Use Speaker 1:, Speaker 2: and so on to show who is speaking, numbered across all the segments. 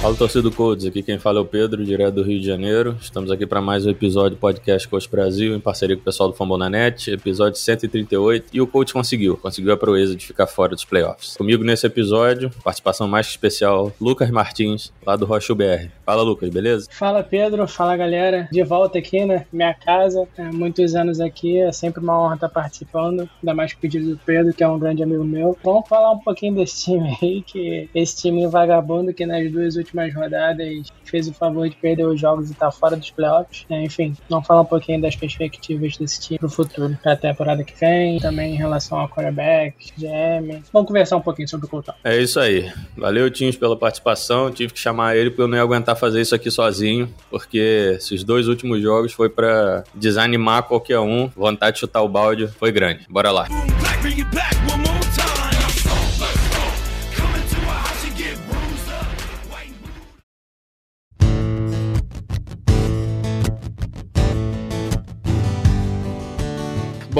Speaker 1: Fala torcida do aqui quem fala é o Pedro, direto do Rio de Janeiro. Estamos aqui para mais um episódio do podcast Coach Brasil, em parceria com o pessoal do Fambonanet, episódio 138. E o Coach conseguiu, conseguiu a proeza de ficar fora dos playoffs. Comigo nesse episódio, participação mais especial, Lucas Martins, lá do Rocha BR. Fala Lucas, beleza?
Speaker 2: Fala Pedro, fala galera, de volta aqui, né? Minha casa, é, muitos anos aqui, é sempre uma honra estar participando, ainda mais pedido do Pedro, que é um grande amigo meu. Vamos falar um pouquinho desse time aí, que esse time vagabundo que nas duas últimas rodadas fez o favor de perder os jogos e tá fora dos playoffs. É, enfim, vamos falar um pouquinho das perspectivas desse time pro futuro, pra temporada que vem, também em relação ao quarterback, GM. Vamos conversar um pouquinho sobre o Colton.
Speaker 1: É isso aí. Valeu, Tinhos, pela participação. Tive que chamar ele porque eu não ia aguentar fazer isso aqui sozinho, porque esses dois últimos jogos foi para desanimar qualquer um. Vontade de chutar o balde foi grande. Bora lá.
Speaker 3: Back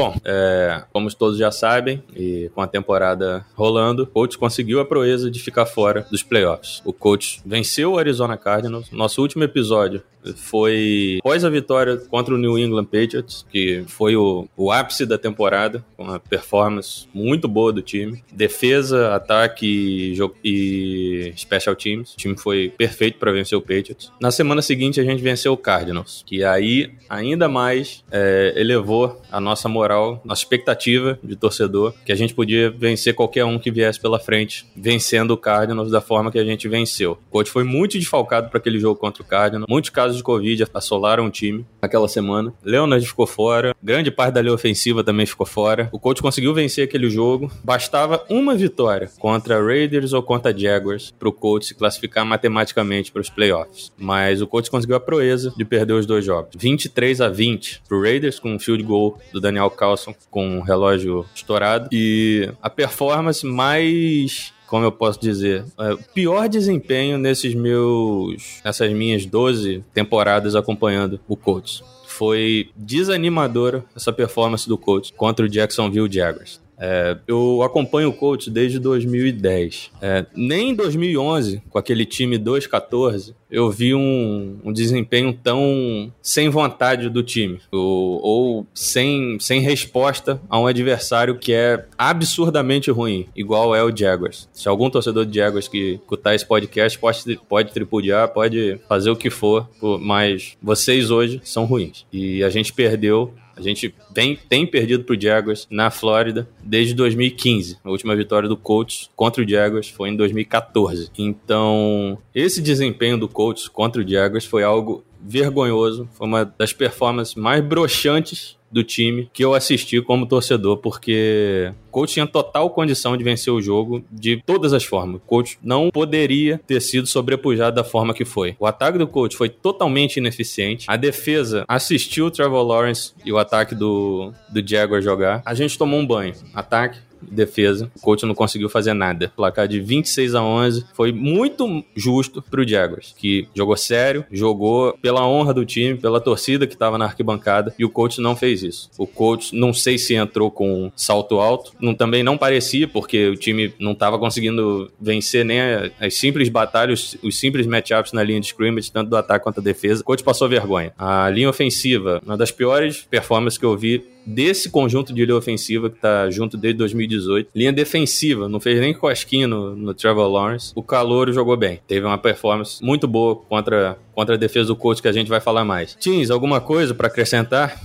Speaker 1: Bom, é, como todos já sabem, e com a temporada rolando, o coach conseguiu a proeza de ficar fora dos playoffs. O coach venceu o Arizona Cardinals. Nosso último episódio foi após a vitória contra o New England Patriots, que foi o, o ápice da temporada, com uma performance muito boa do time. Defesa, ataque e, e special teams. O time foi perfeito para vencer o Patriots. Na semana seguinte, a gente venceu o Cardinals, que aí ainda mais é, elevou a nossa moral, nossa expectativa de torcedor, que a gente podia vencer qualquer um que viesse pela frente, vencendo o Cardinals da forma que a gente venceu. O coach foi muito desfalcado para aquele jogo contra o Cardinals. Muitos casos de Covid assolaram o time naquela semana. Leonard ficou fora, grande parte da linha ofensiva também ficou fora. O coach conseguiu vencer aquele jogo. Bastava uma vitória contra Raiders ou contra Jaguars para o coach se classificar matematicamente para os playoffs. Mas o coach conseguiu a proeza de perder os dois jogos. 23 a 20 para Raiders com um field goal do Daniel Carlson com um relógio estourado e a performance mais como eu posso dizer, é, pior desempenho nesses meus, nessas minhas 12 temporadas acompanhando o Colts. Foi desanimadora essa performance do Colts contra o Jacksonville Jaguars. É, eu acompanho o Colts desde 2010. É, nem em 2011, com aquele time 2-14, eu vi um, um desempenho tão sem vontade do time. Ou, ou sem, sem resposta a um adversário que é absurdamente ruim, igual é o Jaguars. Se algum torcedor de Jaguars que escutar esse podcast pode, pode tripudiar, pode fazer o que for, mas vocês hoje são ruins. E a gente perdeu a gente vem, tem perdido pro Jaguars na Flórida desde 2015. A última vitória do Colts contra o Jaguars foi em 2014. Então, esse desempenho do Colts contra o Jaguars foi algo vergonhoso. Foi uma das performances mais broxantes do time que eu assisti como torcedor, porque o coach tinha total condição de vencer o jogo de todas as formas. O coach não poderia ter sido sobrepujado da forma que foi. O ataque do coach foi totalmente ineficiente. A defesa assistiu o Trevor Lawrence e o ataque do, do Jaguar jogar. A gente tomou um banho. Ataque, defesa. O coach não conseguiu fazer nada. Placar de 26 a 11 foi muito justo pro Jaguars, que jogou sério, jogou pela honra do time, pela torcida que estava na arquibancada, e o coach não fez isso. O coach não sei se entrou com um salto alto, não, também não parecia, porque o time não estava conseguindo vencer nem as simples batalhas, os simples matchups na linha de scrimmage, tanto do ataque quanto da defesa. O coach passou vergonha. A linha ofensiva, uma das piores performances que eu vi desse conjunto de linha ofensiva que tá junto desde 2018. Linha defensiva, não fez nem cosquinha no, no Trevor Lawrence. O Calouro jogou bem. Teve uma performance muito boa contra, contra a defesa do coach que a gente vai falar mais. Tins, alguma coisa para acrescentar?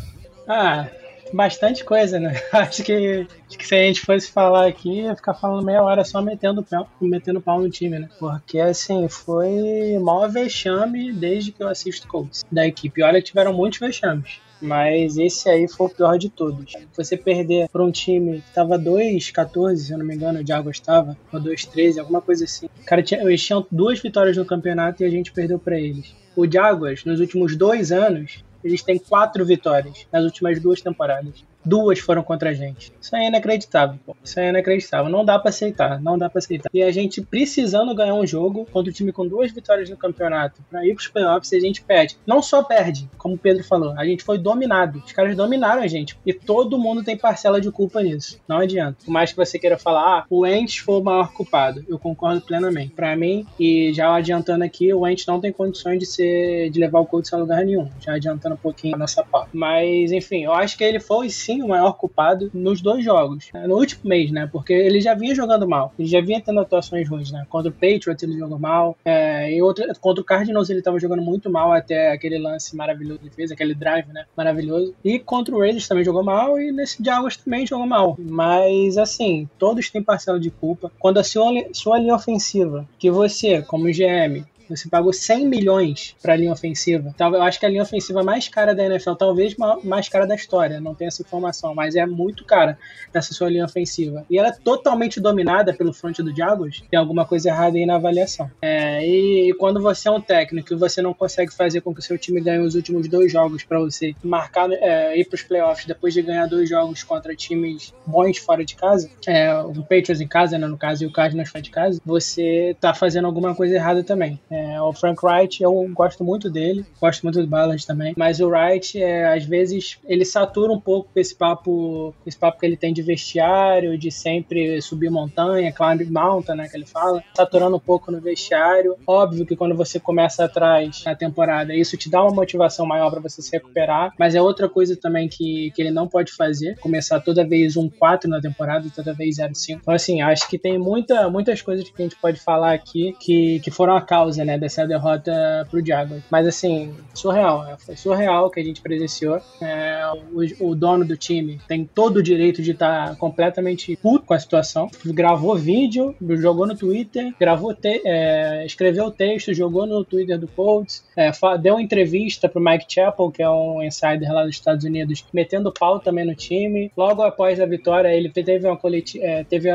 Speaker 2: Ah, bastante coisa, né? Acho que, acho que se a gente fosse falar aqui, ia ficar falando meia hora só metendo pau, metendo pau no time, né? Porque, assim, foi maior vexame desde que eu assisto Colts da equipe. Olha, tiveram muitos vexames. Mas esse aí foi o pior de todos. Você perder para um time que tava 2-14, se eu não me engano, o Jaguars estava, ou 2-13, alguma coisa assim. Cara, tinha, eles tinham duas vitórias no campeonato e a gente perdeu para eles. O Jaguars, nos últimos dois anos, eles têm quatro vitórias nas últimas duas temporadas. Duas foram contra a gente. Isso é inacreditável, pô. Isso é inacreditável. Não dá para aceitar, não dá para aceitar. E a gente precisando ganhar um jogo contra o time com duas vitórias no campeonato para ir pros playoffs a gente perde. Não só perde, como o Pedro falou, a gente foi dominado. Os caras dominaram a gente. E todo mundo tem parcela de culpa nisso. Não adianta. Por mais que você queira falar, ah, o Ents foi o maior culpado. Eu concordo plenamente. Para mim, e já adiantando aqui, o Ents não tem condições de ser de levar o Colts a lugar nenhum. Já adiantando um pouquinho a nossa parte. Mas, enfim, eu acho que ele foi sim o maior culpado nos dois jogos. No último mês, né? Porque ele já vinha jogando mal. Ele já vinha tendo atuações ruins, né? Contra o Patriots ele jogou mal. É, e contra o Cardinals ele tava jogando muito mal até aquele lance maravilhoso que ele fez, aquele drive, né? Maravilhoso. E contra o Raiders também jogou mal e nesse Jaguars também jogou mal. Mas, assim, todos têm parcela de culpa. Quando a sua, sua linha ofensiva, que você, como GM, você pagou 100 milhões para a linha ofensiva. Então, eu acho que a linha ofensiva mais cara da NFL, talvez mais cara da história, não tenho essa informação, mas é muito cara essa sua linha ofensiva. E ela é totalmente dominada pelo front do Jaguars. Tem alguma coisa errada aí na avaliação. É, e, e, quando você é um técnico e você não consegue fazer com que o seu time ganhe os últimos dois jogos para você marcar é, ir para os playoffs depois de ganhar dois jogos contra times bons fora de casa, é, o Patriots em casa, né, no caso, e o Cardinals fora de casa, você tá fazendo alguma coisa errada também. É, o Frank Wright, eu gosto muito dele, gosto muito do Ballard também, mas o Wright, é, às vezes, ele satura um pouco com esse papo, esse papo que ele tem de vestiário, de sempre subir montanha, climb mountain, né, que ele fala, saturando um pouco no vestiário. Óbvio que quando você começa atrás na temporada, isso te dá uma motivação maior para você se recuperar, mas é outra coisa também que, que ele não pode fazer, começar toda vez um 4 na temporada, toda vez 0-5. Então, assim, acho que tem muita, muitas coisas que a gente pode falar aqui que, que foram a causa, né, dessa derrota pro Jaguars. Mas assim, surreal, né? Foi surreal que a gente presenciou. É, o, o, dono do time tem todo o direito de estar tá completamente puto com a situação. Gravou vídeo, jogou no Twitter, gravou te é, escreveu texto, jogou no Twitter do Colts, é, deu entrevista pro Mike Chappell, que é um insider lá dos Estados Unidos, metendo pau também no time. Logo após a vitória, ele teve uma coleti é, teve,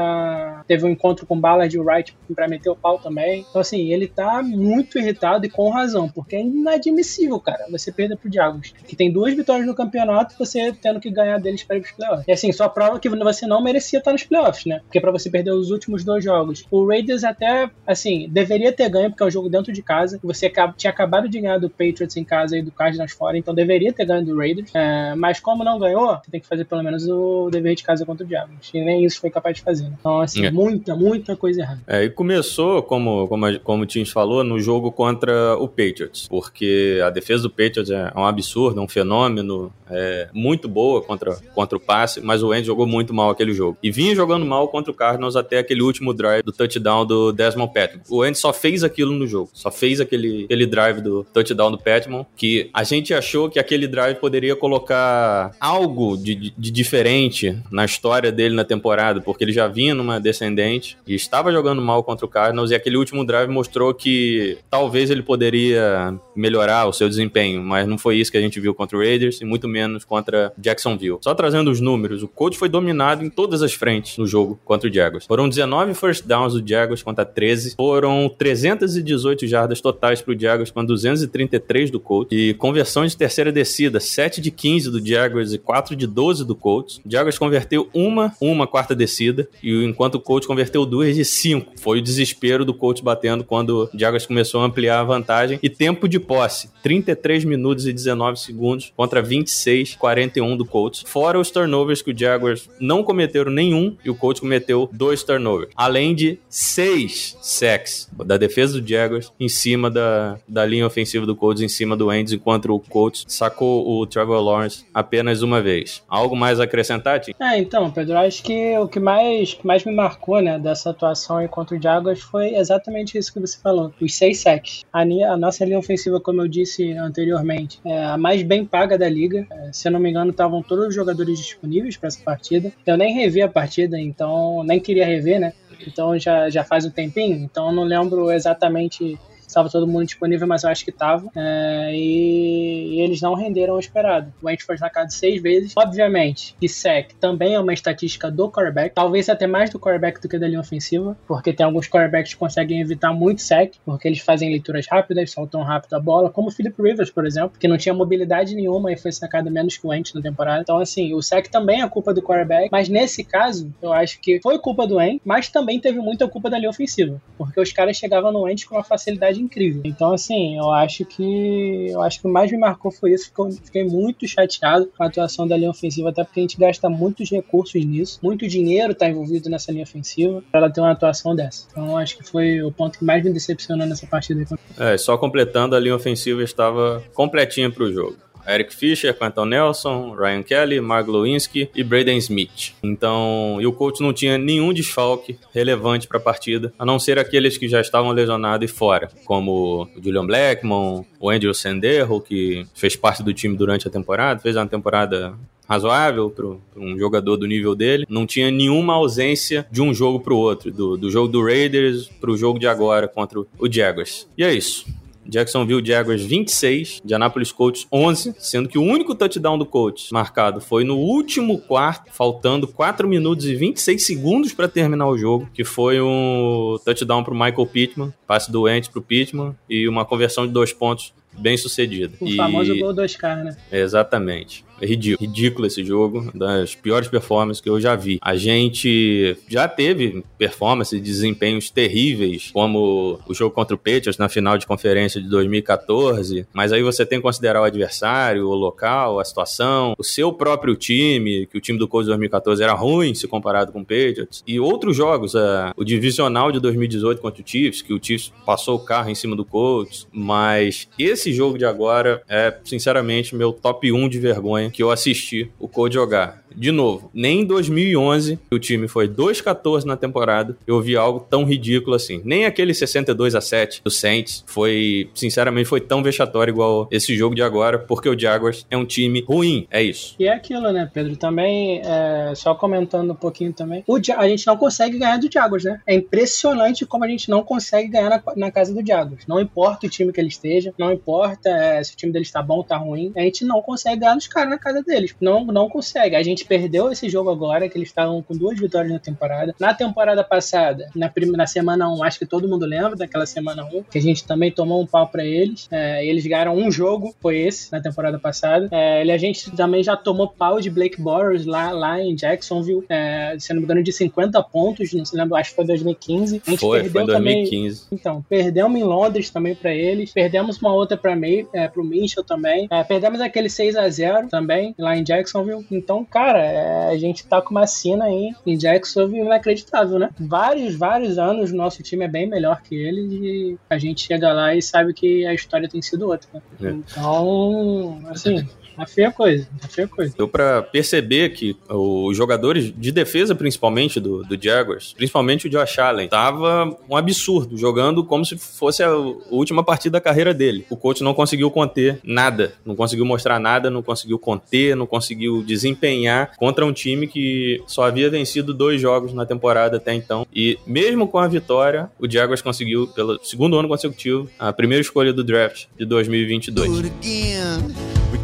Speaker 2: teve um encontro com Ballard Wright para meter o pau também. Então assim, ele tá muito irritado e com razão, porque é inadmissível, cara, você perder pro Diagos, que tem duas vitórias no campeonato, você tendo que ganhar deles para ir pros playoffs. E assim, só prova que você não merecia estar nos playoffs, né? Porque para você perder os últimos dois jogos. O Raiders até, assim, deveria ter ganho, porque é um jogo dentro de casa. Você tinha acabado de ganhar do Patriots em casa e do Cardinals fora, então deveria ter ganho do Raiders. É, mas como não ganhou, você tem que fazer pelo menos o dever de casa contra o Diagos. E nem isso foi capaz de fazer. Né? Então, assim, é. muita, muita coisa errada.
Speaker 1: É, e começou, como, como, como o Tins falou, no jogo contra o Patriots, porque a defesa do Patriots é um absurdo, é um fenômeno, é muito boa contra, contra o passe, mas o Andy jogou muito mal aquele jogo. E vinha jogando mal contra o Cardinals até aquele último drive do touchdown do Desmond Patrick. O Andy só fez aquilo no jogo, só fez aquele, aquele drive do touchdown do Patmon, que a gente achou que aquele drive poderia colocar algo de, de, de diferente na história dele na temporada, porque ele já vinha numa descendente e estava jogando mal contra o Cardinals, e aquele último drive mostrou que talvez ele poderia melhorar o seu desempenho, mas não foi isso que a gente viu contra o Raiders e muito menos contra Jacksonville. Só trazendo os números, o coach foi dominado em todas as frentes no jogo contra o Jaguars. Foram 19 first downs do Jaguars contra 13, foram 318 jardas totais para Jaguars com 233 do Colts e conversão de terceira descida, 7 de 15 do Jaguars e 4 de 12 do Colts. O Jaguars converteu uma, uma quarta descida e enquanto o Colts converteu duas de 5. Foi o desespero do Colts batendo quando o Jaguars começou a ampliar a vantagem e tempo de posse, 33 minutos e 19 segundos contra 26, 41 do Colts. Fora os turnovers que o Jaguars não cometeram nenhum e o Colts cometeu dois turnovers. Além de seis sacks da defesa do Jaguars em cima da, da linha ofensiva do Colts, em cima do Endes, enquanto o Colts sacou o Trevor Lawrence apenas uma vez. Algo mais a acrescentar, Tim?
Speaker 2: É, então, Pedro, acho que o que mais, mais me marcou, né, dessa atuação contra o Jaguars foi exatamente isso que você falou, os seis sacks. A, a nossa linha ofensiva, como eu disse anteriormente, é a mais bem paga da liga. É, se eu não me engano, estavam todos os jogadores disponíveis para essa partida. Eu nem revi a partida, então nem queria rever, né? Então já, já faz um tempinho, então eu não lembro exatamente estava todo mundo disponível, mas eu acho que estava. É, e, e, eles não renderam o esperado. O Wentz foi sacado seis vezes. Obviamente, que sec também é uma estatística do quarterback, talvez até mais do quarterback do que da linha ofensiva, porque tem alguns quarterbacks que conseguem evitar muito sec, porque eles fazem leituras rápidas, soltam rápido a bola, como o Philip Rivers, por exemplo, que não tinha mobilidade nenhuma e foi sacado menos que o Wentz na temporada. Então, assim, o sec também é culpa do quarterback, mas nesse caso, eu acho que foi culpa do Wentz, mas também teve muita culpa da linha ofensiva, porque os caras chegavam no Wentz com uma facilidade incrível. Então, assim, eu acho que eu acho que o mais me marcou foi isso. Fiquei muito chateado com a atuação da linha ofensiva, até porque a gente gasta muitos recursos nisso, muito dinheiro está envolvido nessa linha ofensiva para ela ter uma atuação dessa. Então, acho que foi o ponto que mais me decepcionou nessa partida.
Speaker 1: É, só completando, a linha ofensiva estava completinha para o jogo. Eric Fischer, Quentin Nelson, Ryan Kelly, Mark Lewinsky e Braden Smith. Então, e o coach não tinha nenhum desfalque relevante para a partida, a não ser aqueles que já estavam lesionados e fora, como o Julian Blackmon, o Andrew Senderro, que fez parte do time durante a temporada, fez uma temporada razoável para um jogador do nível dele. Não tinha nenhuma ausência de um jogo para o outro, do, do jogo do Raiders para o jogo de agora contra o Jaguars. E é isso. Jacksonville Jaguars 26, Indianapolis Colts 11, sendo que o único touchdown do Colts marcado foi no último quarto, faltando 4 minutos e 26 segundos para terminar o jogo, que foi um touchdown para o Michael Pittman, passe doente para o Pittman e uma conversão de dois pontos bem sucedida.
Speaker 2: O
Speaker 1: e...
Speaker 2: famoso gol 2K, né?
Speaker 1: Exatamente. É ridículo. Ridículo esse jogo, das piores performances que eu já vi. A gente já teve performances e desempenhos terríveis, como o jogo contra o Patriots na final de conferência de 2014, mas aí você tem que considerar o adversário, o local, a situação, o seu próprio time, que o time do Colts de 2014 era ruim se comparado com o Patriots, e outros jogos, uh, o divisional de 2018 contra o Chiefs, que o Chiefs passou o carro em cima do Colts, mas esse jogo de agora é, sinceramente, meu top 1 de vergonha que eu assisti o Code jogar. De novo, nem em 2011 o time foi 2-14 na temporada. Eu vi algo tão ridículo assim. Nem aquele 62 a 7 do Saints foi, sinceramente, foi tão vexatório igual esse jogo de agora, porque o Jaguars é um time ruim. É isso.
Speaker 2: E é aquilo, né, Pedro? Também, é, só comentando um pouquinho também, o, a gente não consegue ganhar do Jaguars, né? É impressionante como a gente não consegue ganhar na, na casa do Jaguars. Não importa o time que ele esteja, não importa é, se o time dele está bom ou está ruim, a gente não consegue ganhar dos caras na casa deles. Não, não consegue. A gente perdeu esse jogo agora, que eles estavam com duas vitórias na temporada. Na temporada passada, na, na semana 1, acho que todo mundo lembra daquela semana 1, que a gente também tomou um pau para eles. É, eles ganharam um jogo, foi esse, na temporada passada. É, a gente também já tomou pau de Blake Bortles lá, lá em Jacksonville, é, se não me engano, de 50 pontos, não se lembra, acho que foi 2015. A gente
Speaker 1: foi,
Speaker 2: perdeu
Speaker 1: foi 2015.
Speaker 2: Também, então, perdemos em Londres também para eles, perdemos uma outra para é, pro Mitchell também, é, perdemos aquele 6 a 0 também, lá em Jacksonville. Então, cara, é, a gente tá com uma cena aí em Jacksonville inacreditável, né? Vários, vários anos o nosso time é bem melhor que eles e a gente chega lá e sabe que a história tem sido outra. Né? Então, assim, Tá feia a coisa, tá feia a coisa.
Speaker 1: Deu pra perceber que os jogadores de defesa, principalmente do, do Jaguars, principalmente o Josh Allen, tava um absurdo, jogando como se fosse a última partida da carreira dele. O coach não conseguiu conter nada, não conseguiu mostrar nada, não conseguiu conter, não conseguiu desempenhar contra um time que só havia vencido dois jogos na temporada até então. E mesmo com a vitória, o Jaguars conseguiu, pelo segundo ano consecutivo, a primeira escolha do draft de 2022.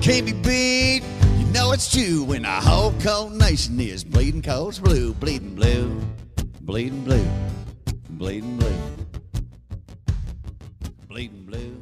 Speaker 1: Can't be beat. You know it's true when the whole cold nation is bleeding cold blue, bleeding blue, bleeding blue, bleeding blue, bleeding blue.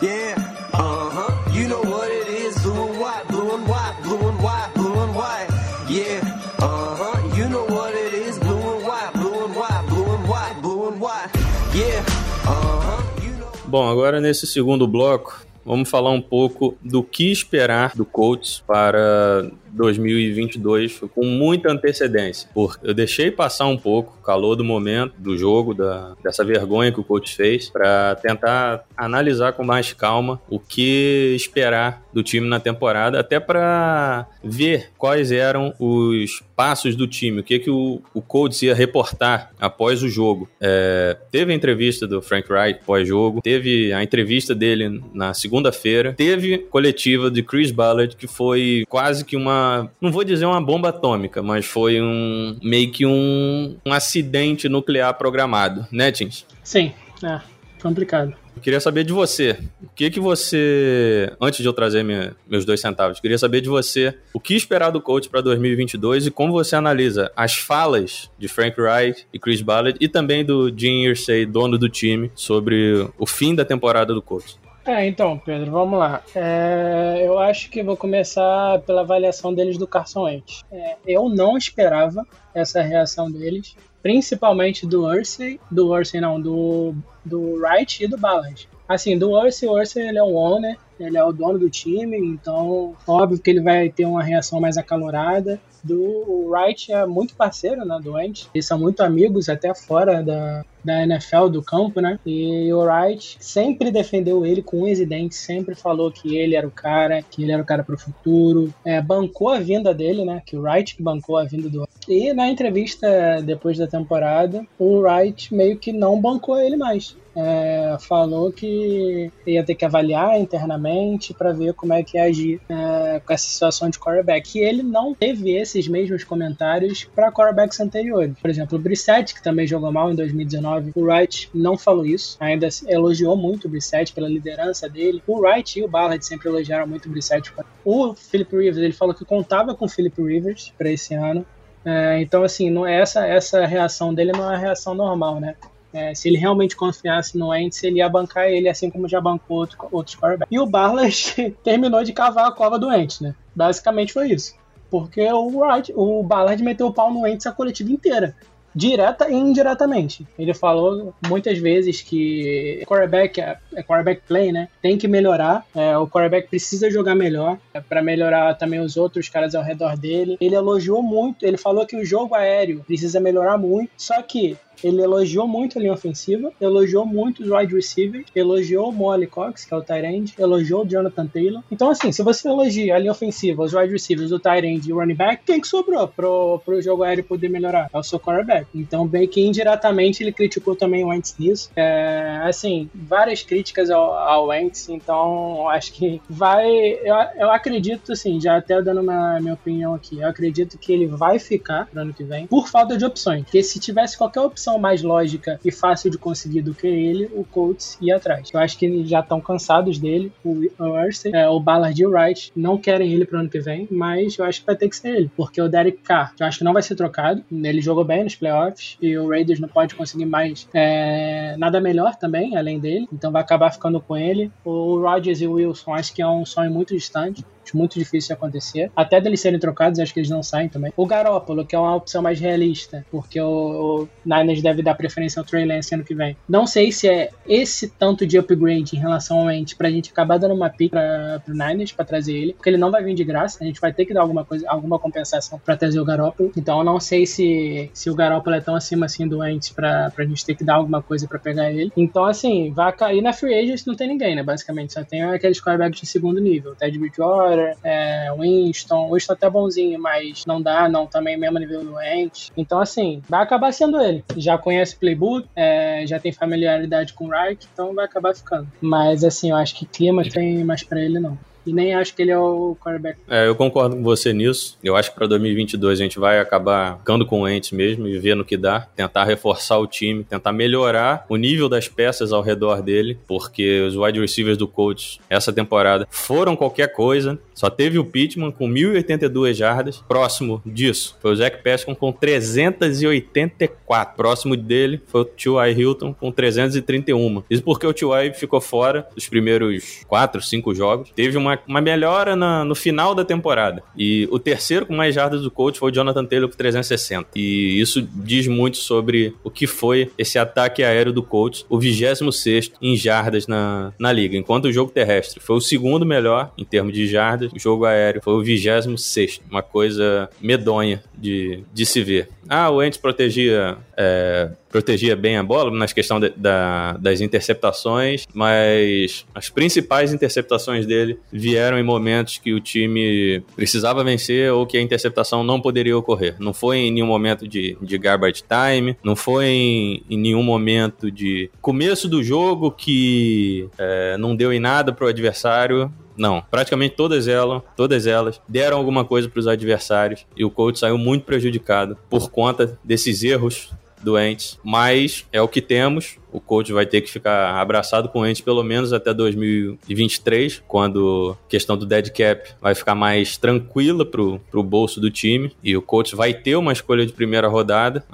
Speaker 1: Yeah, uh huh. You know what it is, blue and white, blue and white, blue and white, blue and white. Yeah, uh huh. You know what it is, blue and white, blue and white, blue and white, blue and white. Yeah, uh huh. You know... Bom, agora nesse segundo bloco vamos falar um pouco do que esperar do Colts para 2022 com muita antecedência, porque eu deixei passar um pouco o calor do momento, do jogo, da, dessa vergonha que o coach fez, para tentar analisar com mais calma o que esperar do time na temporada, até para ver quais eram os passos do time, o que, que o, o coach ia reportar após o jogo. É, teve a entrevista do Frank Wright pós-jogo, teve a entrevista dele na segunda-feira, teve coletiva de Chris Ballard, que foi quase que uma não vou dizer uma bomba atômica, mas foi um meio que um, um acidente nuclear programado, né, Tins?
Speaker 2: Sim, é complicado.
Speaker 1: Eu queria saber de você. O que que você, antes de eu trazer minha, meus dois centavos, queria saber de você o que esperar do coach para 2022 e como você analisa as falas de Frank Wright e Chris Ballard e também do Jim Irsay, dono do time, sobre o fim da temporada do coach.
Speaker 2: É, então, Pedro, vamos lá. É, eu acho que vou começar pela avaliação deles do Carson Wentz. É, eu não esperava essa reação deles, principalmente do Ursay, do Ursay não, do, do Wright e do Ballard. Assim, do Ursay, o Ursay ele é o owner, ele é o dono do time, então óbvio que ele vai ter uma reação mais acalorada. Do Wright é muito parceiro, né, do. Eles são muito amigos até fora da, da NFL, do campo, né? E o Wright sempre defendeu ele com unhas e dentes, sempre falou que ele era o cara, que ele era o cara pro futuro. É, bancou a vinda dele, né? Que o Wright bancou a vinda do E na entrevista depois da temporada, o Wright meio que não bancou ele mais. É, falou que ia ter que avaliar internamente para ver como é que ia agir é, com essa situação de quarterback. E ele não teve esses mesmos comentários para quarterbacks anteriores. Por exemplo, o Brissett, que também jogou mal em 2019, o Wright não falou isso, ainda elogiou muito o Brissett pela liderança dele. O Wright e o Ballard sempre elogiaram muito o Brissett. O Philip Rivers, ele falou que contava com o Philip Rivers para esse ano. É, então, assim, não é essa, essa reação dele não é uma reação normal, né? É, se ele realmente confiasse no Wentz, ele ia bancar ele, assim como já bancou outro, outros quarterbacks. E o Ballard terminou de cavar a cova do Wentz, né? Basicamente foi isso. Porque o, Wright, o Ballard meteu o pau no Wentz a coletiva inteira direta e indiretamente. Ele falou muitas vezes que quarterback é, é quarterback play, né? Tem que melhorar. É, o quarterback precisa jogar melhor é, para melhorar também os outros caras ao redor dele. Ele elogiou muito. Ele falou que o jogo aéreo precisa melhorar muito. Só que ele elogiou muito a linha ofensiva, elogiou muito os wide receivers, elogiou o Molly Cox, que é o end, elogiou o Jonathan Taylor. Então, assim, se você elogia a linha ofensiva, os wide receivers, o end e o running back, quem que sobrou pro, pro jogo aéreo poder melhorar? É o seu quarterback. Então, bem que indiretamente ele criticou também o Wentz nisso. É, assim, várias críticas ao, ao Wentz, então acho que vai. Eu, eu acredito, assim, já até dando uma, minha opinião aqui, eu acredito que ele vai ficar no ano que vem por falta de opções. Porque se tivesse qualquer opção opção mais lógica e fácil de conseguir do que ele, o Colts ia atrás. Eu acho que já estão cansados dele, o Ursa, é, o Ballard e o Wright não querem ele pro ano que vem, mas eu acho que vai ter que ser ele, porque o Derek Carr, eu acho que não vai ser trocado, ele jogou bem nos playoffs e o Raiders não pode conseguir mais é, nada melhor também, além dele, então vai acabar ficando com ele. O Rodgers e o Wilson acho que é um sonho muito distante muito difícil de acontecer. Até deles serem trocados, acho que eles não saem também. O Garópolo, que é uma opção mais realista, porque o, o Niners deve dar preferência ao Trey Lance ano que vem. Não sei se é esse tanto de upgrade em relação ao Ent pra gente acabar dando uma pick pra, pro Niners pra trazer ele, porque ele não vai vir de graça, a gente vai ter que dar alguma coisa, alguma compensação pra trazer o Garópolo. Então eu não sei se, se o Garópolo é tão acima assim do Ent pra, pra gente ter que dar alguma coisa pra pegar ele. Então, assim, vai cair na Free Agents não tem ninguém, né? Basicamente, só tem aqueles quarterbacks de segundo nível. Ted Bridgewater, é, Winston. Winston até bonzinho, mas não dá, não também mesmo nível doente. Então, assim, vai acabar sendo ele. Já conhece playbook, é, já tem familiaridade com o Reich, então vai acabar ficando. Mas, assim, eu acho que clima tem mais pra ele, não e nem acho que ele é o quarterback.
Speaker 1: É, eu concordo com você nisso. Eu acho que para 2022 a gente vai acabar ficando com o Ents mesmo e vendo o que dá, tentar reforçar o time, tentar melhorar o nível das peças ao redor dele, porque os wide receivers do coach essa temporada foram qualquer coisa. Só teve o Pittman com 1.082 jardas. Próximo disso foi o Zach Pescon com 384. Próximo dele foi o T.Y. Hilton com 331. Isso porque o T.Y. ficou fora dos primeiros 4, 5 jogos. Teve uma uma, melhora na, no final da temporada. E o terceiro com mais jardas do coach foi o Jonathan Taylor com 360. E isso diz muito sobre o que foi esse ataque aéreo do coach, o 26 em jardas na, na liga. Enquanto o jogo terrestre foi o segundo melhor em termos de jardas, o jogo aéreo foi o 26. Uma coisa medonha de, de se ver. Ah, o Ents protegia, é, protegia bem a bola nas questão de, da, das interceptações, mas as principais interceptações dele vieram em momentos que o time precisava vencer ou que a interceptação não poderia ocorrer. Não foi em nenhum momento de, de garbage time, não foi em, em nenhum momento de começo do jogo que é, não deu em nada para o adversário não, praticamente todas elas, todas elas deram alguma coisa para os adversários e o coach saiu muito prejudicado por conta desses erros doentes, mas é o que temos o coach vai ter que ficar abraçado com eles pelo menos até 2023, quando a questão do dead cap vai ficar mais tranquila pro, pro bolso do time e o coach vai ter uma escolha de primeira rodada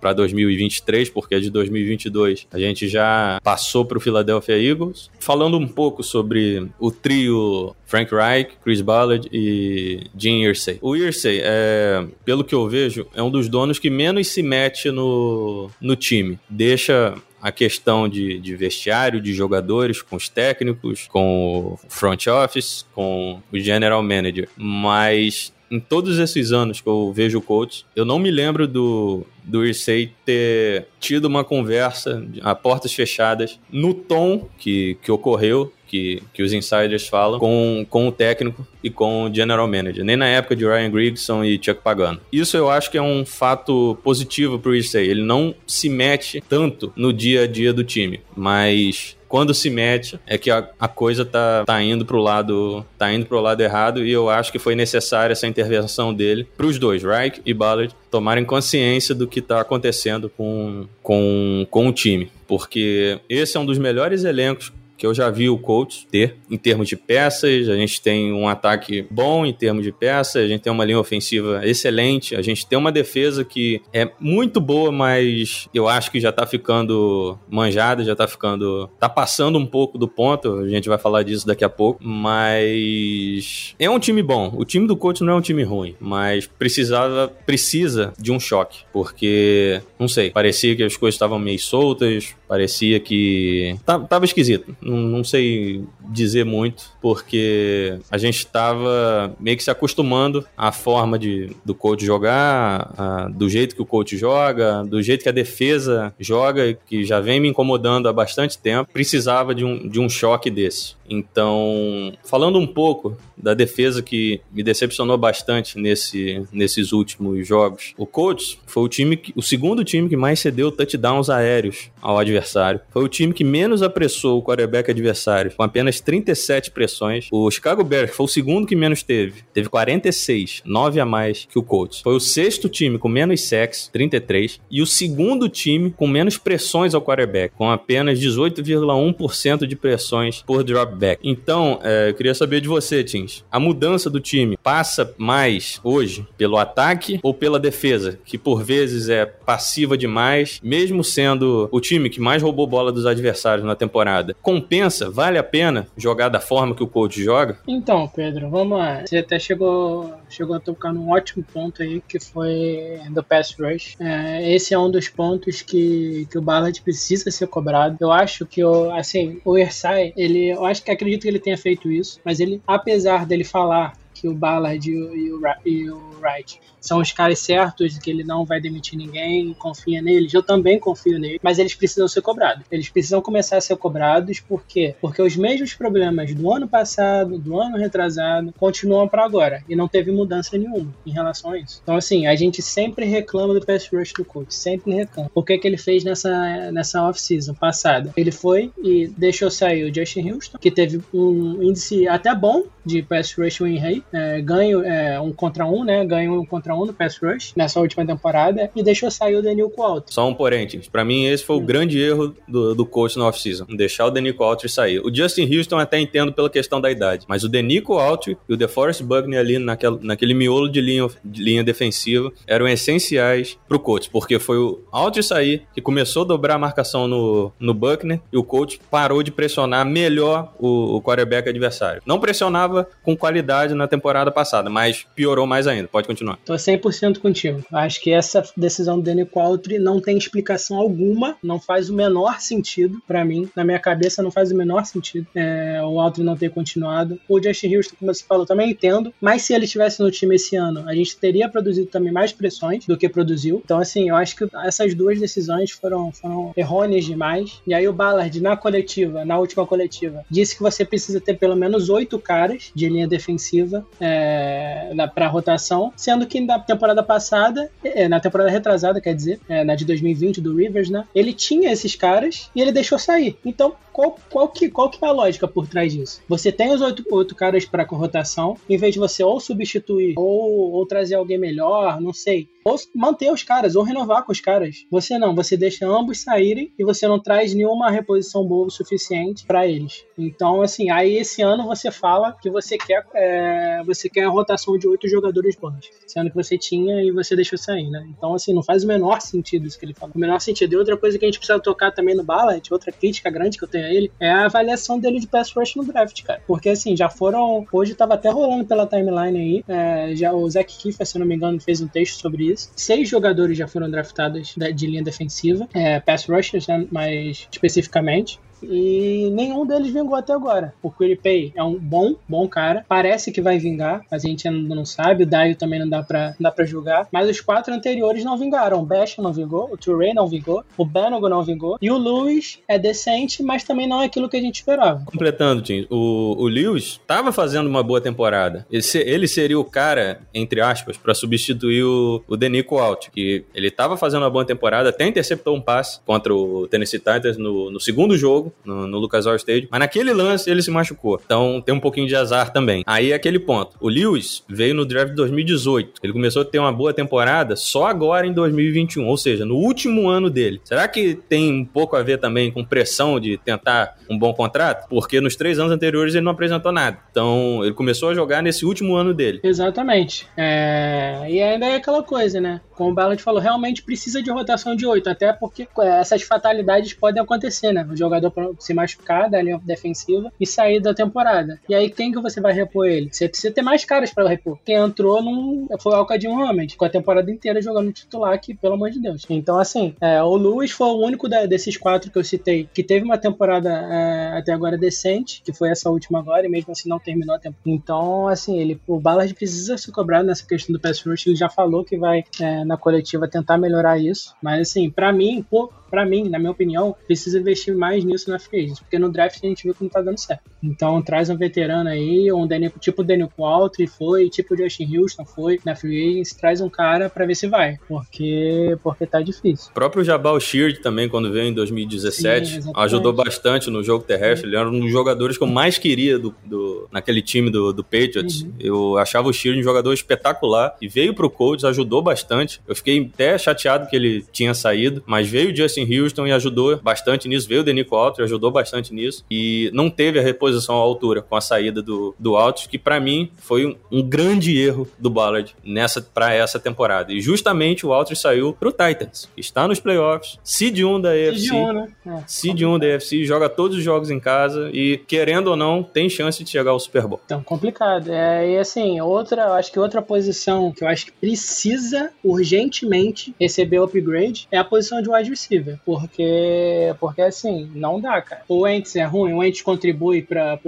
Speaker 1: para 2023, porque de 2022 a gente já passou pro Philadelphia Eagles. Falando um pouco sobre o trio Frank Reich, Chris Ballard e Jim Irsay. O Irsay, é, pelo que eu vejo, é um dos donos que menos se mete no, no time. Deixa a questão de, de, vestiário, de jogadores, com os técnicos, com o front office, com o general manager. Mas em todos esses anos que eu vejo o coach, eu não me lembro do, do Irsay ter tido uma conversa a portas fechadas no tom que, que ocorreu que, que os insiders falam com, com o técnico e com o general manager, nem na época de Ryan Grigson e Chuck Pagano. Isso eu acho que é um fato positivo para o Irsay. Ele não se mete tanto no dia a dia do time, mas quando se mete é que a, a coisa tá, tá indo pro lado tá indo pro lado errado e eu acho que foi necessária essa intervenção dele para os dois, Reich e Ballard, tomarem consciência do que está acontecendo com, com, com o time, porque esse é um dos melhores elencos que eu já vi o Colts ter em termos de peças. A gente tem um ataque bom em termos de peças, a gente tem uma linha ofensiva excelente, a gente tem uma defesa que é muito boa, mas eu acho que já tá ficando manjada, já tá ficando. tá passando um pouco do ponto. A gente vai falar disso daqui a pouco, mas é um time bom. O time do Colts não é um time ruim, mas precisava precisa de um choque, porque não sei, parecia que as coisas estavam meio soltas, parecia que tava esquisito não, não sei dizer muito, porque a gente estava meio que se acostumando à forma de, do coach jogar, a, do jeito que o coach joga, do jeito que a defesa joga, que já vem me incomodando há bastante tempo. Precisava de um, de um choque desse. Então, falando um pouco da defesa que me decepcionou bastante nesse, nesses últimos jogos, o Colts foi o time que, o segundo time que mais cedeu touchdowns aéreos ao adversário. Foi o time que menos apressou o quarterback adversário, com apenas 37 pressões. O Chicago Bears foi o segundo que menos teve, teve 46, 9 a mais que o Colts. Foi o sexto time com menos sacks, 33, e o segundo time com menos pressões ao quarterback, com apenas 18,1% de pressões por drop back. Então, é, eu queria saber de você, Tins. A mudança do time passa mais hoje pelo ataque ou pela defesa, que por vezes é passiva demais, mesmo sendo o time que mais roubou bola dos adversários na temporada? Compensa? Vale a pena jogar da forma que o coach joga?
Speaker 2: Então, Pedro, vamos lá. Você até chegou, chegou a tocar num ótimo ponto aí, que foi do pass rush. É, esse é um dos pontos que, que o Ballard precisa ser cobrado. Eu acho que, o, assim, o Ersai, ele, eu acho que acredito que ele tenha feito isso, mas ele, apesar dele falar que o Ballard e o, e o, e o Wright são os caras certos, que ele não vai demitir ninguém, confia neles. Eu também confio neles, mas eles precisam ser cobrados. Eles precisam começar a ser cobrados, por quê? Porque os mesmos problemas do ano passado, do ano retrasado, continuam para agora e não teve mudança nenhuma em relação a isso. Então, assim, a gente sempre reclama do pass rush do coach, sempre reclama. O que, que ele fez nessa, nessa off-season passada? Ele foi e deixou sair o Justin Houston, que teve um índice até bom de pass rush win rate, é, ganho é, um contra um, né? Ganhou um contra um no pass rush nessa última temporada e deixou sair o Daniel Coulter.
Speaker 1: Só um porém, para mim esse foi o grande erro do, do coach na off-season, deixar o Daniel Coulter sair. O Justin Houston até entendo pela questão da idade, mas o Danico Coulter e o DeForest Buckner ali naquele, naquele miolo de linha, de linha defensiva eram essenciais pro coach, porque foi o Alter sair que começou a dobrar a marcação no, no Buckner e o coach parou de pressionar melhor o, o quarterback adversário. Não pressionava com qualidade na temporada passada, mas piorou mais ainda. Pode continuar.
Speaker 2: Tô 100% contigo. Acho que essa decisão do Danny Qualtry não tem explicação alguma, não faz o menor sentido para mim. Na minha cabeça não faz o menor sentido é, o Altry não ter continuado. O Justin Houston, como você falou, também entendo, mas se ele estivesse no time esse ano, a gente teria produzido também mais pressões do que produziu. Então, assim, eu acho que essas duas decisões foram, foram errôneas demais. E aí o Ballard, na coletiva, na última coletiva, disse que você precisa ter pelo menos oito caras de linha defensiva é, para rotação, sendo que na temporada passada, é, na temporada retrasada, quer dizer, é, na de 2020 do Rivers, né? Ele tinha esses caras e ele deixou sair. Então, qual, qual, que, qual que é a lógica por trás disso? Você tem os oito, oito caras para rotação, em vez de você ou substituir ou, ou trazer alguém melhor, não sei. Ou manter os caras, ou renovar com os caras. Você não, você deixa ambos saírem e você não traz nenhuma reposição boa o suficiente para eles. Então, assim, aí esse ano você fala que você quer, é, você quer a rotação de oito jogadores bons, sendo que você tinha e você deixou sair, né? Então, assim, não faz o menor sentido isso que ele falou. O menor sentido. E outra coisa que a gente precisa tocar também no Ballard, outra crítica grande que eu tenho a ele, é a avaliação dele de pass rush no draft, cara. Porque, assim, já foram. Hoje tava até rolando pela timeline aí. É, já o Zach Kiefer, se não me engano, fez um texto sobre isso. Seis jogadores já foram draftados de linha defensiva, é, pass rushers, né, mais especificamente e nenhum deles vingou até agora. O Quiripay é um bom, bom cara, parece que vai vingar, mas a gente ainda não sabe, o Daio também não dá pra, não dá pra julgar, mas os quatro anteriores não vingaram. O Bash não vingou, o Touré não vingou, o Banogo não vingou, e o Lewis é decente, mas também não é aquilo que a gente esperava.
Speaker 1: Completando, Tim, o, o Lewis estava fazendo uma boa temporada. Ele, ele seria o cara, entre aspas, para substituir o, o Denico Alt, que ele estava fazendo uma boa temporada, até interceptou um passe contra o Tennessee Titans no, no segundo jogo, no, no Lucas Oil Stadium, mas naquele lance ele se machucou. Então tem um pouquinho de azar também. Aí é aquele ponto. O Lewis veio no draft de 2018. Ele começou a ter uma boa temporada só agora em 2021, ou seja, no último ano dele. Será que tem um pouco a ver também com pressão de tentar um bom contrato? Porque nos três anos anteriores ele não apresentou nada. Então ele começou a jogar nesse último ano dele.
Speaker 2: Exatamente. É... E ainda é aquela coisa, né? Como o Ballard falou, realmente precisa de rotação de oito, até porque essas fatalidades podem acontecer, né? O jogador se machucar da linha defensiva e sair da temporada. E aí quem que você vai repor ele? Você precisa ter mais caras para repor. Quem entrou num, foi o Alcadim Mohamed, com a temporada inteira jogando titular aqui, pelo amor de Deus. Então, assim, é, o Luiz foi o único da, desses quatro que eu citei que teve uma temporada é, até agora decente, que foi essa última agora, e mesmo assim não terminou a temporada. Então, assim, ele, o Ballard precisa se cobrar nessa questão do pass rush. Ele já falou que vai é, na coletiva tentar melhorar isso. Mas, assim, para mim, pô, para mim, na minha opinião, precisa investir mais nisso na free agents, porque no draft a gente viu que não tá dando certo. Então traz um veterano aí, um Daniel, tipo o Daniel Qualtry foi, tipo o Justin Houston foi na free agents, traz um cara para ver se vai, porque porque tá difícil.
Speaker 1: O próprio Jabal Sheard também, quando veio em 2017, Sim, ajudou bastante no jogo terrestre, Sim. ele era um dos jogadores que eu mais queria do, do naquele time do, do Patriots. Uhum. Eu achava o Sheard um jogador espetacular e veio pro Colts, ajudou bastante. Eu fiquei até chateado que ele tinha saído, mas veio o Justin Houston e ajudou bastante nisso. Veio o Denico Alter, ajudou bastante nisso. E não teve a reposição à altura com a saída do, do Altos, que para mim foi um, um, grande erro do Ballard nessa para essa temporada. E justamente o Alter saiu pro Titans, está nos playoffs, seed 1 da AFC. Seed 1, né? É, seed 1 da AFC, joga todos os jogos em casa e, querendo ou não, tem chance de chegar ao Super Bowl.
Speaker 2: Então, complicado. É, e assim, outra, acho que outra posição que eu acho que precisa urgentemente receber o upgrade é a posição de wide receiver. Porque, porque assim, não dá, cara. O Ents é ruim, o Ents contribui para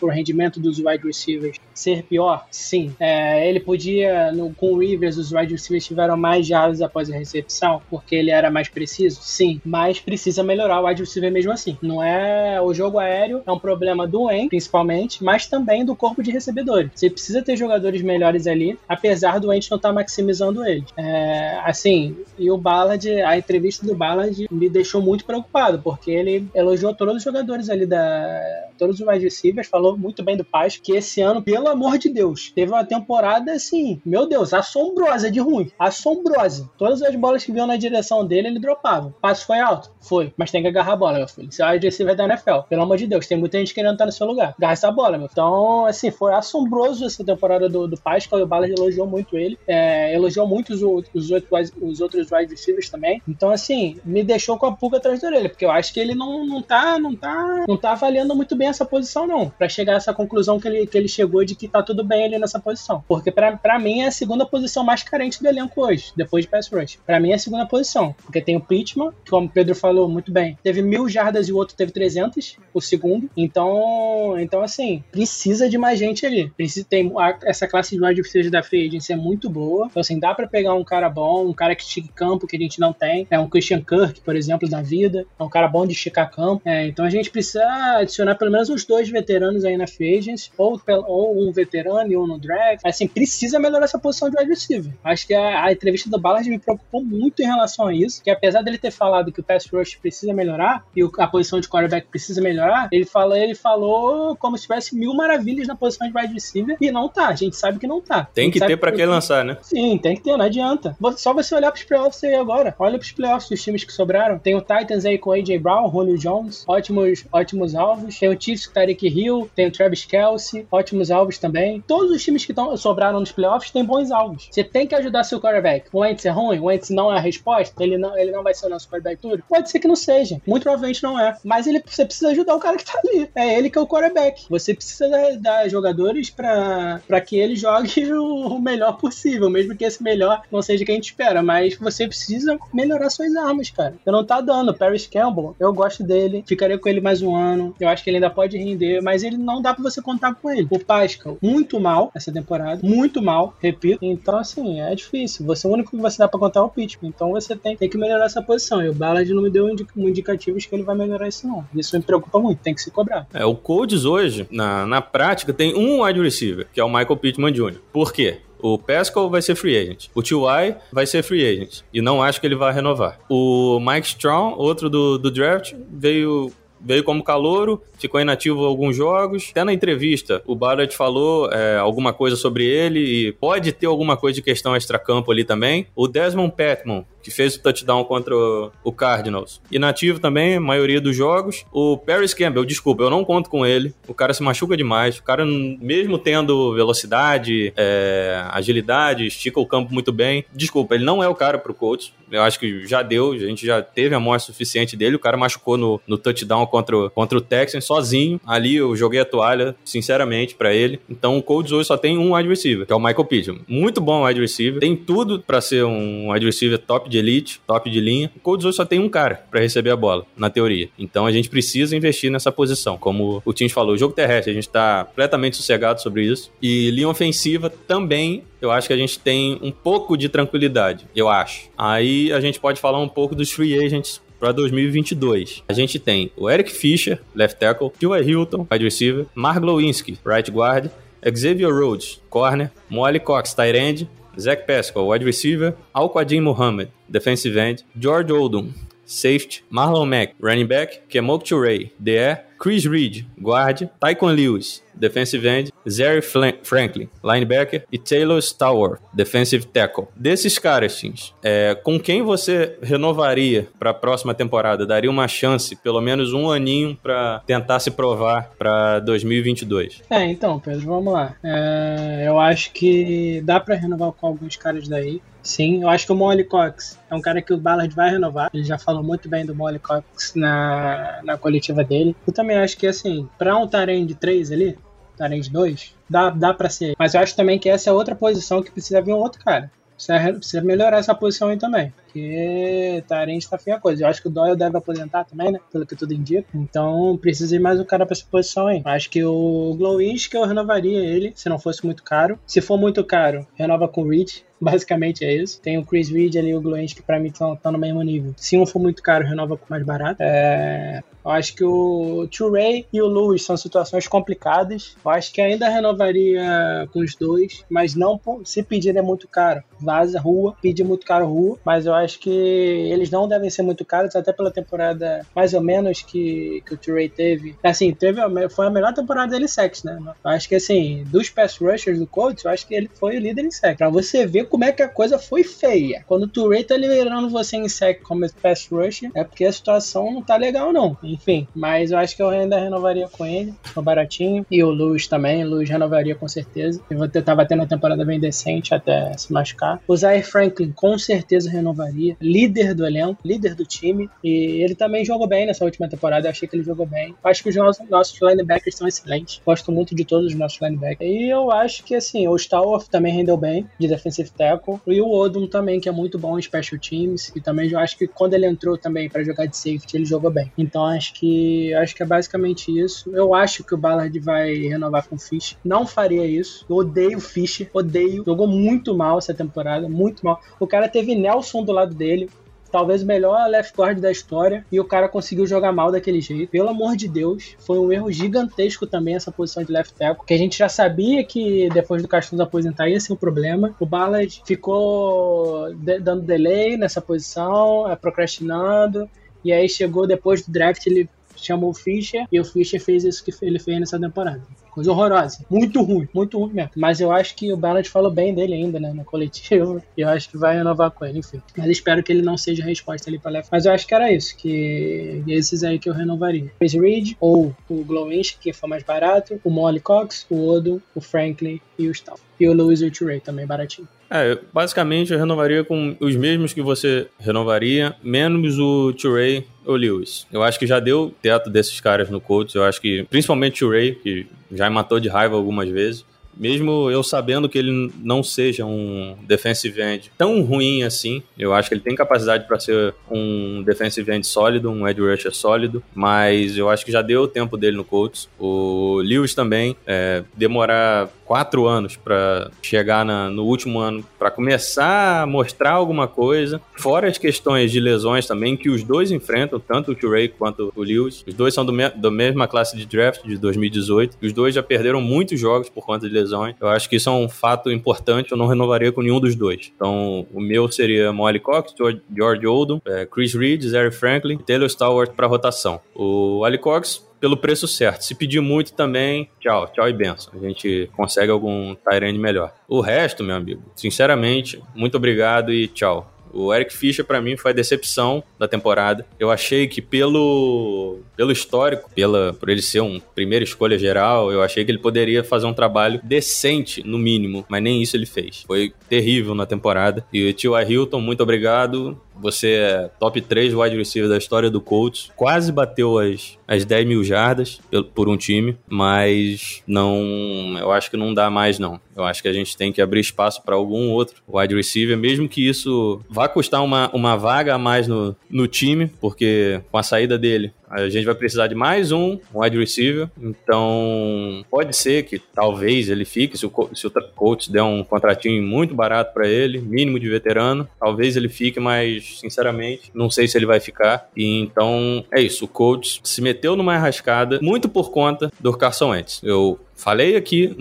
Speaker 2: o rendimento dos wide receivers ser pior? Sim. É, ele podia, no, com o Rivers, os wide receivers tiveram mais jardas após a recepção, porque ele era mais preciso? Sim. Mas precisa melhorar o wide receiver mesmo assim. Não é. O jogo aéreo é um problema do Ents, principalmente, mas também do corpo de recebedores. Você precisa ter jogadores melhores ali, apesar do Ents não estar tá maximizando ele. É, assim, e o Ballard, a entrevista do Ballard me deixou muito preocupado, porque ele elogiou todos os jogadores ali da. Todos os wide receivers, falou muito bem do Paz, que esse ano, pelo amor de Deus, teve uma temporada assim, meu Deus, assombrosa de ruim. Assombrosa. Todas as bolas que vinham na direção dele, ele dropava. O passe foi alto? Foi. Mas tem que agarrar a bola, meu filho. Você é wide receiver da NFL. Pelo amor de Deus, tem muita gente querendo estar no seu lugar. Agarra essa bola, meu. Então, assim, foi assombroso essa temporada do, do Pascal e o Ballard elogiou muito ele. É, elogiou muito os, os, os, os outros wide receivers também. Então, assim, me deixou com a pulga atrás da orelha, porque eu acho que ele não, não tá, não tá, não tá avaliando muito bem essa posição, não. para chegar a essa conclusão que ele, que ele chegou de que tá tudo bem ali nessa posição. Porque para mim é a segunda posição mais carente do elenco hoje, depois de pass rush. Pra mim é a segunda posição. Porque tem o Pittman, que como o Pedro falou muito bem, teve mil jardas e o outro teve 300, o segundo. Então, então assim, precisa de mais gente ali. Precisa ter essa classe de wide receivers da free agency é muito boa. Então, assim, dá para pegar um cara bom, um cara que estique campo que a gente não tem. É um Christian Kirk, por exemplo, da vida. É um cara bom de esticar campo. É, então a gente precisa adicionar pelo menos menos uns dois veteranos aí na free agents, ou, ou um veterano e um no draft. Assim, precisa melhorar essa posição de wide receiver. Acho que a, a entrevista do Ballard me preocupou muito em relação a isso, que apesar dele ter falado que o pass rush precisa melhorar e a posição de quarterback precisa melhorar, ele falou, ele falou como se tivesse mil maravilhas na posição de wide receiver e não tá. A gente sabe que não tá.
Speaker 1: Tem que ter para que lançar, né?
Speaker 2: Sim, tem que ter, não adianta. Só você olhar pros playoffs aí agora. Olha pros playoffs dos times que sobraram. Tem o Titans aí com AJ Brown, Julio Jones, ótimos, ótimos alvos. Tem o Com Tarek Hill, tem o Travis Kelsey, ótimos alvos também. Todos os times que tão, sobraram nos playoffs têm bons alvos. Você tem que ajudar seu quarterback. O Wentz é ruim, o Wentz não é a resposta, ele não, ele não vai ser o nosso quarterback tudo. Pode ser que não seja, muito provavelmente não é. Mas ele, você precisa ajudar o cara que tá ali. É ele que é o quarterback. Você precisa dar, jogadores para que ele jogue o, melhor possível, mesmo que esse melhor não seja o que a gente espera. Mas você precisa melhorar suas armas, cara. Você não tá dando. Paris Campbell, eu gosto dele, ficaria com ele mais um ano. Eu acho que ele ainda pode render, mas ele não dá para você contar com ele. O Pascal, muito mal essa temporada, muito mal, repito. Então, assim, é difícil. Você, o único que você dá pra contar é o Pittsburgh. Então você tem, tem que melhorar essa posição. E o Ballard não me deu indicativos que ele vai melhorar isso, não. Isso me preocupa muito, tem que se cobrar.
Speaker 1: É, o Colts hoje, na, na prática, tem um wide receiver, que é o Michael Pittman Jr. Por quê? O Pascal vai ser free agent. O T.Y. vai ser free agent. E não acho que ele vai renovar. O Mike Strong, outro do, do draft, veio veio como calouro, ficou inativo alguns jogos. Até na entrevista, o Barrett falou é, alguma coisa sobre ele e pode ter alguma coisa de questão extra-campo ali também. O Desmond Petman, que fez o touchdown contra o Cardinals. Inativo também, maioria dos jogos. O Paris Campbell, desculpa, eu não conto com ele. O cara se machuca demais. O cara, mesmo tendo velocidade, é, agilidade, estica o campo muito bem. Desculpa, ele não é o cara pro coach. Eu acho que já deu, a gente já teve amostra suficiente dele. O cara machucou no, no touchdown contra, contra o Texans sozinho. Ali eu joguei a toalha, sinceramente, para ele. Então o Colts hoje só tem um wide receiver, que é o Michael Pittman. Muito bom wide receiver. Tem tudo para ser um wide receiver top de elite, top de linha. O Colts hoje só tem um cara para receber a bola, na teoria. Então a gente precisa investir nessa posição. Como o Tim falou, o jogo terrestre, a gente está completamente sossegado sobre isso. E linha ofensiva também, eu acho que a gente tem um pouco de tranquilidade, eu acho. Aí a gente pode falar um pouco dos free agents para 2022. A gente tem o Eric Fischer, left tackle, T.Y. Hilton, wide receiver, Mark Glowinski, right guard, Xavier Rhodes, corner, Molly Cox, tight end, Zach Pascal, wide receiver, Al-Qadim Mohammed, defensive end, George Oldham, safety, Marlon Mack, running back, Kemok Ture, DE, Chris Reed, guard, Tyquan Lewis, defensive end, Zary Franklin, linebacker e Taylor Stoward, defensive tackle. Desses caras, Tins, é, com quem você renovaria para a próxima temporada? Daria uma chance, pelo menos um aninho, para tentar se provar para 2022?
Speaker 2: É, então, Pedro, vamos lá. É, eu acho que dá para renovar com alguns caras daí. Sim, eu acho que o Molly Cox é um cara que o Ballard vai renovar. Ele já falou muito bem do Molly Cox na, na coletiva dele. Eu também acho que, assim, para um Tarém de 3 ali, Tarém de 2, dá, dá para ser. Mas eu acho também que essa é outra posição que precisa vir um outro cara. Precisa, precisa melhorar essa posição aí também porque Tarente tá feia a coisa. Eu acho que o Doyle deve aposentar também, né? Pelo que tudo indica. Então precisa ir mais um cara pra essa posição aí. Acho que o Glowinski eu renovaria ele, se não fosse muito caro. Se for muito caro, renova com o Reed. Basicamente é isso. Tem o Chris Reed ali e o Glowinski que pra mim estão no mesmo nível. Se um for muito caro, renova com mais barato. É... Eu acho que o Ray e o Lewis são situações complicadas. Eu acho que ainda renovaria com os dois, mas não se pedir é muito caro. Vaza, rua, pedir muito caro, rua. Mas eu acho que eles não devem ser muito caros, até pela temporada mais ou menos que, que o Turay teve. Assim, teve foi a melhor temporada dele sex, né? Acho que assim, dos pass rushers do Colts, eu acho que ele foi o líder em sec. Pra você ver como é que a coisa foi feia. Quando o Turay tá liderando você em sec como pass rusher, é porque a situação não tá legal, não. Enfim, mas eu acho que eu ainda renovaria com ele, ficou baratinho. E o Luz também, o Luz renovaria com certeza. Eu tava tendo uma temporada bem decente até se machucar. O Zaire Franklin com certeza renovaria líder do elenco, líder do time. E ele também jogou bem nessa última temporada. Eu achei que ele jogou bem. Acho que os nossos, nossos linebackers são excelentes. Gosto muito de todos os nossos linebackers. E eu acho que, assim, o Stallworth também rendeu bem de defensive tackle. E o Odom também, que é muito bom em special teams. E também eu acho que quando ele entrou também para jogar de safety, ele jogou bem. Então acho que acho que é basicamente isso. Eu acho que o Ballard vai renovar com o Fish. Não faria isso. Eu odeio o Fish. Odeio. Jogou muito mal essa temporada. Muito mal. O cara teve Nelson do lado lado dele. talvez o melhor left guard da história, e o cara conseguiu jogar mal daquele jeito. Pelo amor de Deus, foi um erro gigantesco também essa posição de left tackle, que a gente já sabia que depois do Castunz aposentar ia ser um problema. O Ballard ficou de dando delay nessa posição, é, procrastinando, e aí chegou depois do draft, ele chamou o Fischer e o Fischer fez isso que ele fez nessa temporada. Coisa horrorosa. Muito ruim, muito ruim mesmo. Mas eu acho que o Ballard falou bem dele ainda, né? No coletivo. E eu acho que vai renovar com ele, enfim. Mas espero que ele não seja a resposta ali para left. Mas eu acho que era isso. Que esses aí que eu renovaria. Chris Reed, ou o Glowinch, que foi mais barato. O Molly Cox, o Odo, o Franklin e o Stahl. E o Louis Ray também baratinho.
Speaker 1: É, basicamente eu renovaria com os mesmos que você renovaria, menos o Turay ou Lewis. Eu acho que já deu teto desses caras no Colts. Eu acho que, principalmente o Ray, que já matou de raiva algumas vezes mesmo eu sabendo que ele não seja um defensive end tão ruim assim, eu acho que ele tem capacidade para ser um defensive end sólido, um edge rusher sólido, mas eu acho que já deu o tempo dele no Colts. O Lewis também, é, demorar quatro anos para chegar na, no último ano, para começar a mostrar alguma coisa, fora as questões de lesões também que os dois enfrentam, tanto o Turay quanto o Lewis. Os dois são do me da mesma classe de draft de 2018, os dois já perderam muitos jogos por conta de lesões. Eu acho que isso é um fato importante, eu não renovaria com nenhum dos dois. Então, o meu seria Molly Cox, George Oldham, é, Chris Reed, Zary Franklin e Taylor Stallworth para rotação. O Ali Cox pelo preço certo. Se pedir muito também, tchau, tchau e benção. A gente consegue algum Tyrande melhor. O resto, meu amigo, sinceramente, muito obrigado e tchau. O Eric Fischer, para mim, foi a decepção da temporada. Eu achei que pelo, pelo histórico, pela, por ele ser um primeira escolha geral, eu achei que ele poderia fazer um trabalho decente, no mínimo, mas nem isso ele fez. Foi terrível na temporada. E o Tio Hilton, muito obrigado. Você é top 3 wide receiver da história do Colts. Quase bateu as, as 10 mil jardas por um time, mas não. Eu acho que não dá mais, não. Eu acho que a gente tem que abrir espaço para algum outro wide receiver, mesmo que isso vá custar uma, uma vaga a mais no, no time, porque com a saída dele, a gente vai precisar de mais um wide receiver. Então, pode ser que talvez ele fique, se o, se o coach der um contratinho muito barato para ele, mínimo de veterano, talvez ele fique, mas sinceramente, não sei se ele vai ficar. E então, é isso. O coach se meteu numa arrascada muito por conta do Carson Wentz. Eu Falei aqui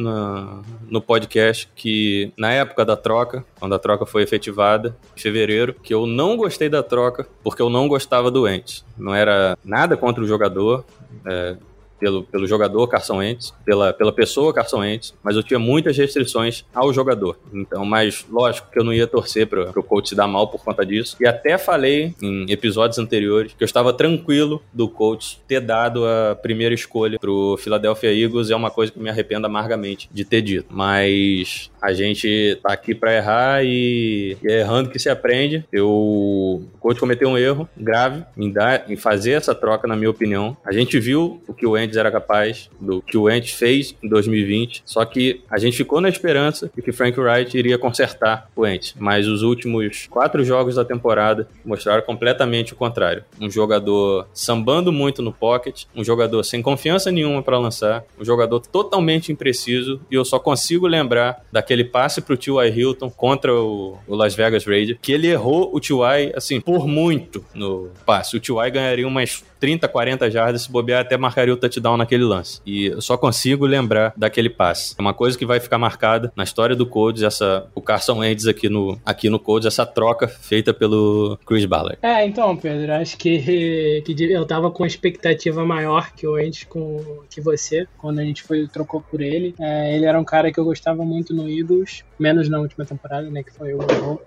Speaker 1: no, podcast que na época da troca, quando a troca foi efetivada, em fevereiro, que eu não gostei da troca porque eu não gostava do Ents. Não era nada contra o jogador. É, pelo, pelo jogador Carson Wentz, pela, pela pessoa Carson Wentz, mas eu tinha muitas restrições ao jogador. Então, mas lógico que eu não ia torcer para o coach se dar mal por conta disso. E até falei em episódios anteriores que eu estava tranquilo do coach ter dado a primeira escolha pro Philadelphia Eagles. É uma coisa que me arrependo amargamente de ter dito. Mas a gente tá aqui para errar e, e, é errando que se aprende. Eu, o coach cometeu um erro grave em, dar, em fazer essa troca, na minha opinião. A gente viu o que o Ents era capaz, do que o Ents fez em 2020, só que a gente ficou na esperança de que Frank Wright iria consertar o Ents. Mas os últimos quatro jogos da temporada mostraram completamente o contrário. Um jogador sambando muito no pocket, um jogador sem confiança nenhuma para lançar, um jogador totalmente impreciso e eu só consigo lembrar daquele aquele passe pro T.Y. Hilton contra o, o, Las Vegas Raiders, que ele errou o T.Y., assim, por muito no passe. O T.Y. ganharia umas 30, 40 jardas, se bobear até marcaria o touchdown naquele lance. E eu só consigo lembrar daquele passe. É uma coisa que vai ficar marcada na história do Colts, essa, o Carson Wentz aqui no, aqui no Colts, essa troca feita pelo Chris Ballard.
Speaker 2: É, então, Pedro, acho que, que eu tava com expectativa maior que o Wentz com que você, quando a gente foi trocou por ele. É, ele era um cara que eu gostava muito no Eagles, menos na última temporada, né, que foi o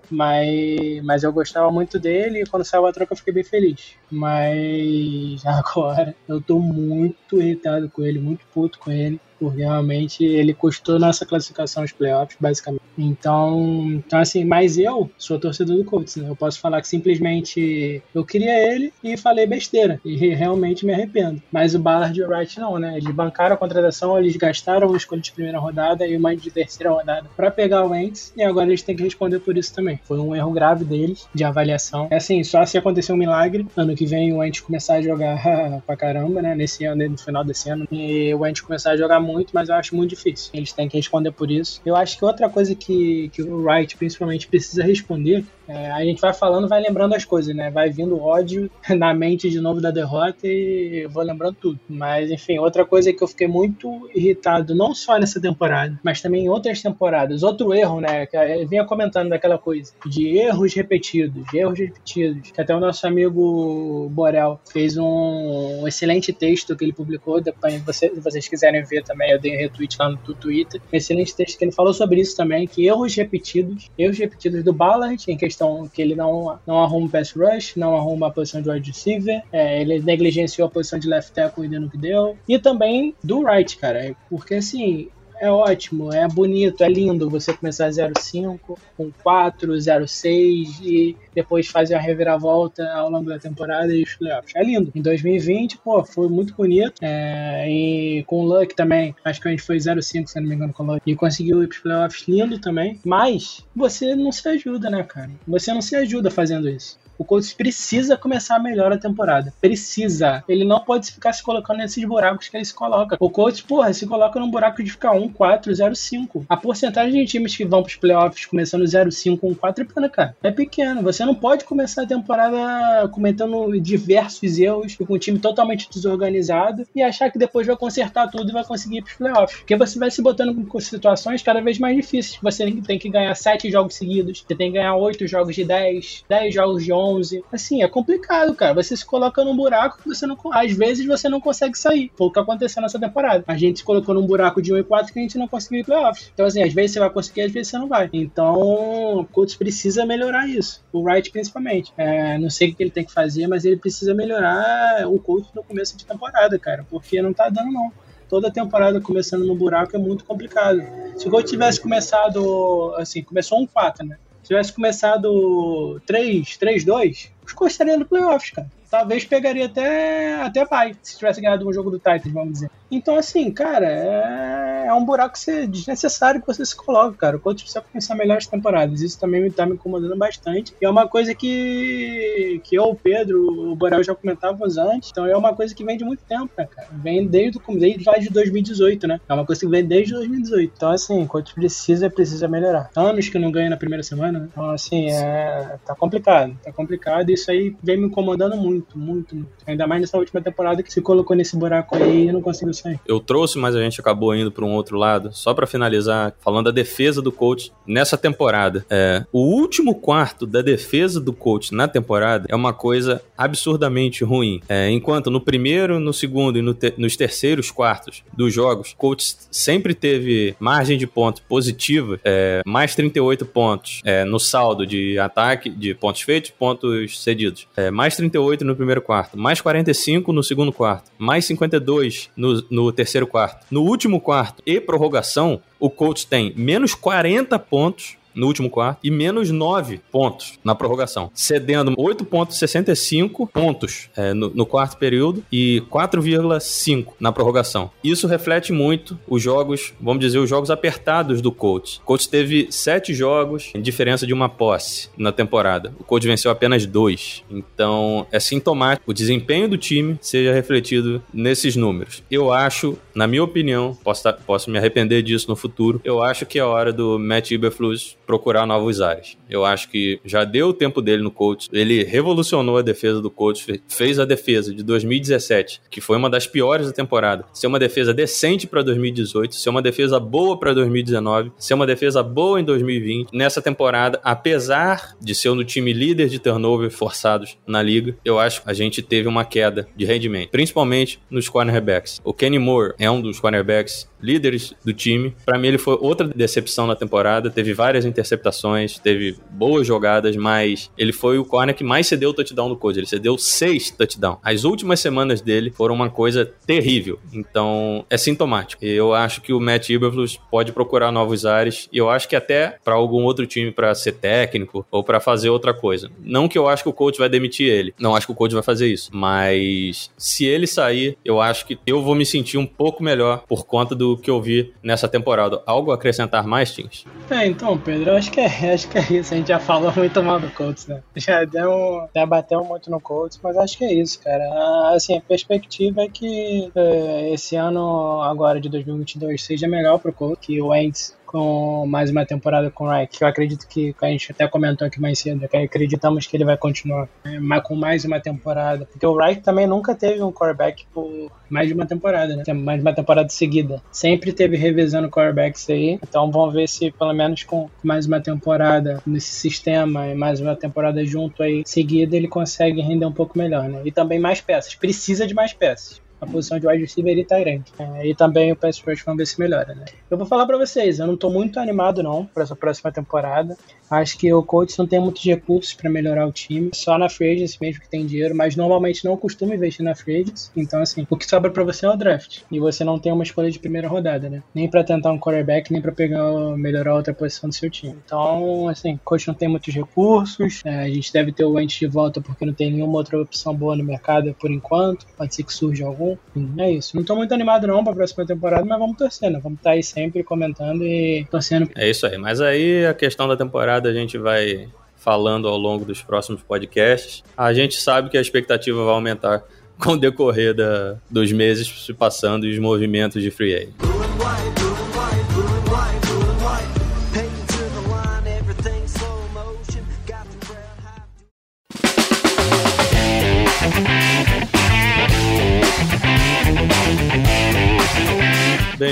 Speaker 2: mas, mas eu gostava muito dele e quando saiu a troca eu fiquei bem feliz. Mas agora eu tô muito irritado com ele, muito puto com ele porque realmente ele custou nossa classificação aos playoffs, basicamente. Então, então assim, mas eu sou torcedor do Colts, né? Eu posso falar que simplesmente eu queria ele e falei besteira, e realmente me arrependo. Mas o Ballard e o Wright não, né? Eles bancaram a contratação, eles gastaram uma escolha de primeira rodada e uma de terceira rodada para pegar o Wentz, e agora eles têm que responder por isso também. Foi um erro grave deles de avaliação. É assim, só se acontecer um milagre, ano que vem o Wentz começar a jogar pra caramba, né? Nesse ano, no final desse ano, e o Wentz começar a jogar muito muito, mas eu acho muito difícil. Eles têm que responder por isso. Eu acho que outra coisa que, que o Wright principalmente precisa responder é, a gente vai falando, vai lembrando as coisas, né? Vai vindo ódio na mente de novo da derrota e eu vou lembrando tudo. Mas, enfim, outra coisa que eu fiquei muito irritado, não só nessa temporada, mas também em outras temporadas. Outro erro, né? Que eu vinha comentando daquela coisa de erros repetidos, erros repetidos. Que até o nosso amigo Borel fez um, excelente texto que ele publicou. Depois, se vocês quiserem ver também, eu dei um retweet lá no Twitter. Um excelente texto que ele falou sobre isso também, que erros repetidos, erros repetidos do Ballard em questão questão que ele não, não arruma pass rush, não arruma a posição de wide receiver, é, ele negligenciou a posição de left tackle e no que deu. E também do right, cara, porque assim, é ótimo, é bonito, é lindo você começar 0,5 com 4, 0,6 e depois fazer a reviravolta ao longo da temporada e os playoffs. É lindo. Em 2020, pô, foi muito bonito. É, e com o Luck também, acho que a gente foi 0,5, se não me engano, com o Luck. E conseguiu ir pros playoffs lindo também. Mas você não se ajuda, né, cara? Você não se ajuda fazendo isso. O Colts precisa começar melhor a temporada. Precisa. Ele não pode ficar se colocando nesses buracos que ele se coloca. O Colts, porra, se coloca num buraco de ficar 1, 4, 0, 5. A porcentagem de times que vão pros playoffs começando 0, 5, 1, 4 é pequena, cara. É pequeno. Você não pode começar a temporada cometendo diversos erros com um time totalmente desorganizado e achar que depois vai consertar tudo e vai conseguir ir pros playoffs. Porque você vai se botando em situações cada vez mais difíceis. Você tem que ganhar 7 jogos seguidos, você tem que ganhar 8 jogos de 10, 10 jogos de 11 11. Assim, é complicado, cara. Você se coloca num buraco que você não. Às vezes você não consegue sair. Foi o que aconteceu nessa temporada. A gente se colocou num buraco de 1 e 4 que a gente não conseguiu ir playoffs. Então, assim, às vezes você vai conseguir, às vezes você não vai. Então, o Colts precisa melhorar isso. O Wright, principalmente. É, não sei o que ele tem que fazer, mas ele precisa melhorar o Colts no começo de temporada, cara. Porque não tá dando, não toda temporada começando no buraco é muito complicado. Se o Colts tivesse começado, assim, começou um 4, né? Se tivesse começado 3, 3-2, estariam no playoffs, cara talvez pegaria até, até bye, se tivesse ganhado um jogo do Titans, vamos dizer. Então, assim, cara, é, é um buraco desnecessário que você se coloca, cara. O Colts precisa começar melhores temporadas. Isso também está me incomodando bastante. E é uma coisa que, que eu, o Pedro, o Borel já comentávamos antes. Então, é uma coisa que vem de muito tempo, né, cara? Vem desde, desde lá de 2018, né? É uma coisa que vem desde 2018. Então, assim, o Colts precisa, precisa melhorar. Anos que não ganha na primeira semana, né? Então, assim, é, tá complicado. Tá complicado. Isso aí vem me incomodando muito muito, muito, muito. Ainda mais nessa última temporada que se colocou nesse buraco aí e não conseguiu sair.
Speaker 1: Eu trouxe, mas a gente acabou indo para um outro lado. Só para finalizar, falando da defesa do coach nessa temporada. É, o último quarto da defesa do coach na temporada é uma coisa absurdamente ruim. É, enquanto no primeiro, no segundo e no te nos terceiros quartos dos jogos, o coach sempre teve margem de ponto positiva, é, mais 38 pontos é, no saldo de ataque, de pontos feitos, pontos cedidos. É, mais 38 no primeiro quarto, mais 45 no segundo quarto, mais 52 no, no terceiro quarto. No último quarto e prorrogação, o coach tem menos 40 pontos no último quarto e menos 9 pontos na prorrogação, cedendo 8,65 pontos é, no, no, quarto período e 4,5 na prorrogação. Isso reflete muito os jogos, vamos dizer, os jogos apertados do coach. O coach teve sete jogos em diferença de uma posse na temporada. O coach venceu apenas dois. Então é sintomático o desempenho do time seja refletido nesses números. Eu acho, na minha opinião, posso, tá, posso me arrepender disso no futuro, eu acho que é hora do Matt Iberflus procurar novos áreas. Eu acho que já deu o tempo dele no coach. Ele revolucionou a defesa do coach, fez a defesa de 2017, que foi uma das piores da temporada, ser uma defesa decente para 2018, ser uma defesa boa para 2019, ser uma defesa boa em 2020. Nessa temporada, apesar de ser um time líder de turnover forçados na liga, eu acho que a gente teve uma queda de rendimento, principalmente nos cornerbacks. O Kenny Moore é um dos cornerbacks líderes do time. Para mim, ele foi outra decepção na temporada. Teve várias interceptações, teve boas jogadas, mas ele foi o corner que mais cedeu o touchdown do Code. Ele cedeu seis touchdowns. As últimas semanas dele foram uma coisa terrível. Então, é sintomático. Eu acho que o Matt Iberflus pode procurar novos ares e eu acho que até para algum outro time para ser técnico ou para fazer outra coisa. Não que eu acho que o coach vai demitir ele. Não acho que o coach vai fazer isso. Mas se ele sair, eu acho que eu vou me sentir um pouco melhor por conta do que eu vi nessa temporada. Algo a acrescentar mais, Tins?
Speaker 2: É, então, Pedro, Pedro, eu acho que é, acho que é isso. A gente já falou muito mal do Colts, né? Já deu, já bateu muito no Colts, mas acho que é isso, cara. Assim, a perspectiva é que é, esse ano agora de 2022 seja melhor pro Colts, que o Wentz com mais uma temporada com o Reich, eu acredito que, que a gente até comentou aqui mais cedo, que acreditamos que ele vai continuar né, mas com mais uma temporada, porque o Reich também nunca teve um quarterback por mais de uma temporada, né? Mais de uma temporada seguida. Sempre teve revisando quarterbacks aí, então vamos ver se pelo menos com mais uma temporada nesse sistema e mais uma temporada junto aí seguida ele consegue render um pouco melhor, né? E também mais peças, precisa de mais peças a posição de wide receiver e Tyrant. É, e também o pass rush vamos ver se melhora, né? Eu vou falar para vocês, eu não tô muito animado não para essa próxima temporada. Acho que o Colts não tem muitos recursos para melhorar o time, só na free mesmo que tem dinheiro, mas normalmente não costuma investir na free. Então assim, o que sobra para você é o draft. E você não tem uma escolha de primeira rodada, né? Nem para tentar um quarterback, nem para pegar melhorar outra posição do seu time. Então, assim, o coach não tem muitos recursos. É, a gente deve ter o Wentz de volta porque não tem nenhuma outra opção boa no mercado por enquanto. Pode ser que surja algum. É isso. Não tô muito animado não pra próxima temporada, mas vamos torcendo. Né? Vamos estar tá aí sempre comentando e torcendo.
Speaker 1: É isso aí. Mas aí a questão da temporada a gente vai falando ao longo dos próximos podcasts. A gente sabe que a expectativa vai aumentar com o decorrer da, dos meses se passando e os movimentos de free agent.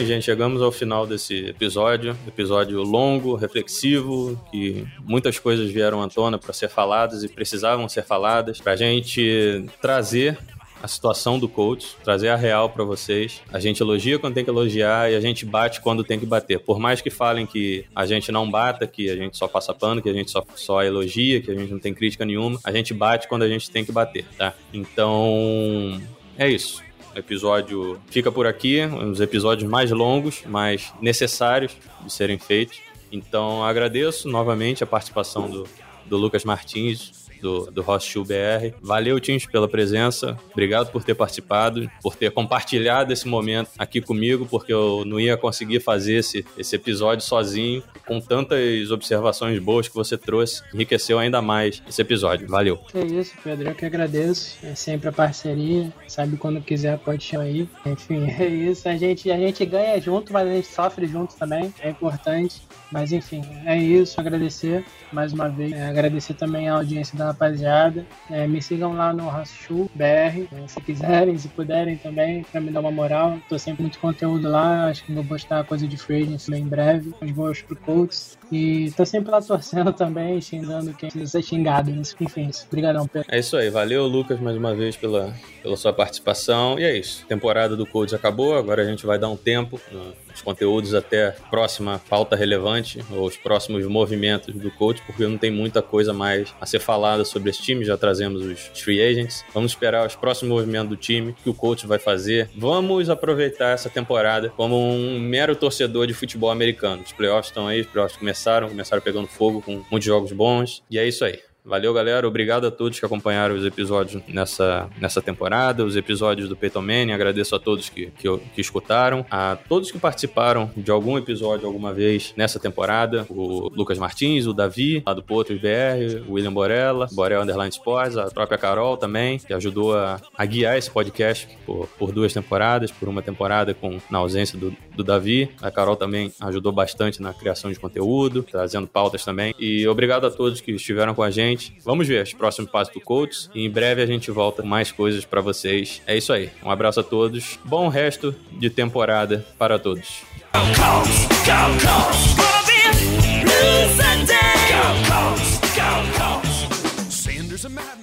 Speaker 1: Gente, chegamos ao final desse episódio. Episódio longo, reflexivo, que muitas coisas vieram à tona para ser faladas e precisavam ser faladas, para a gente trazer a situação do coach, trazer a real para vocês. A gente elogia quando tem que elogiar e a gente bate quando tem que bater. Por mais que falem que a gente não bata, que a gente só passa pano, que a gente só, só elogia, que a gente não tem crítica nenhuma, a gente bate quando a gente tem que bater, tá? Então, é isso. O episódio fica por aqui, um dos episódios mais longos, mas necessários de serem feitos. Então agradeço novamente a participação do, do Lucas Martins, do, do Hostil BR. Valeu, Tins, pela presença. Obrigado por ter participado, por ter compartilhado esse momento aqui comigo, porque eu não ia conseguir fazer esse, esse episódio sozinho, com tantas observações boas que você trouxe. Enriqueceu ainda mais esse episódio. Valeu.
Speaker 2: É isso, Pedro. Eu que agradeço. É sempre a parceria. Sabe quando quiser, pode chamar aí. Enfim, é isso. A gente, a gente ganha junto, mas a gente sofre junto também. É importante. Mas enfim, é isso. Agradecer mais uma vez. É, agradecer também a audiência da rapaziada. É, me sigam lá no Raschu BR, é, se quiserem, se puderem também, para me dar uma moral. Tô sempre muito conteúdo lá. Acho que vou postar coisa de free agency em breve. Os boas pro Colts. E tô sempre lá torcendo também, xingando quem precisa ser xingado. Enfim. Obrigadão, Pedro.
Speaker 1: É isso aí. Valeu, Lucas, mais uma vez pela, pela sua participação. E é isso. Temporada do Colts acabou. Agora a gente vai dar um tempo os conteúdos até a próxima pauta relevante, ou os próximos movimentos do coach, porque não tem muita coisa mais a ser falada sobre esse time, já trazemos os free agents. Vamos esperar os próximos movimentos do time, que o coach vai fazer. Vamos aproveitar essa temporada como um mero torcedor de futebol americano. Os playoffs estão aí, os playoffs começaram, começaram pegando fogo com muitos jogos bons, e é isso aí. Valeu, galera. Obrigado a todos que acompanharam os episódios nessa, nessa temporada, os episódios do Peyton Manning. Agradeço a todos que, que, que, escutaram, a todos que participaram de algum episódio alguma vez nessa temporada. O Lucas Martins, o Davi, lá do Potros BR, o William Borella, Borel Underline Sports, a própria Carol também, que ajudou a, a guiar esse podcast por, por, duas temporadas, por uma temporada com na ausência do, do Davi. A Carol também ajudou bastante na criação de conteúdo, trazendo pautas também. E obrigado a todos que estiveram com a gente Vamos ver os próximos passos do Colts e em breve a gente volta com mais coisas para vocês. É isso aí. Um abraço a todos. Bom resto de temporada para todos. Go, Colts, go, Colts. Go, Colts, go, Colts.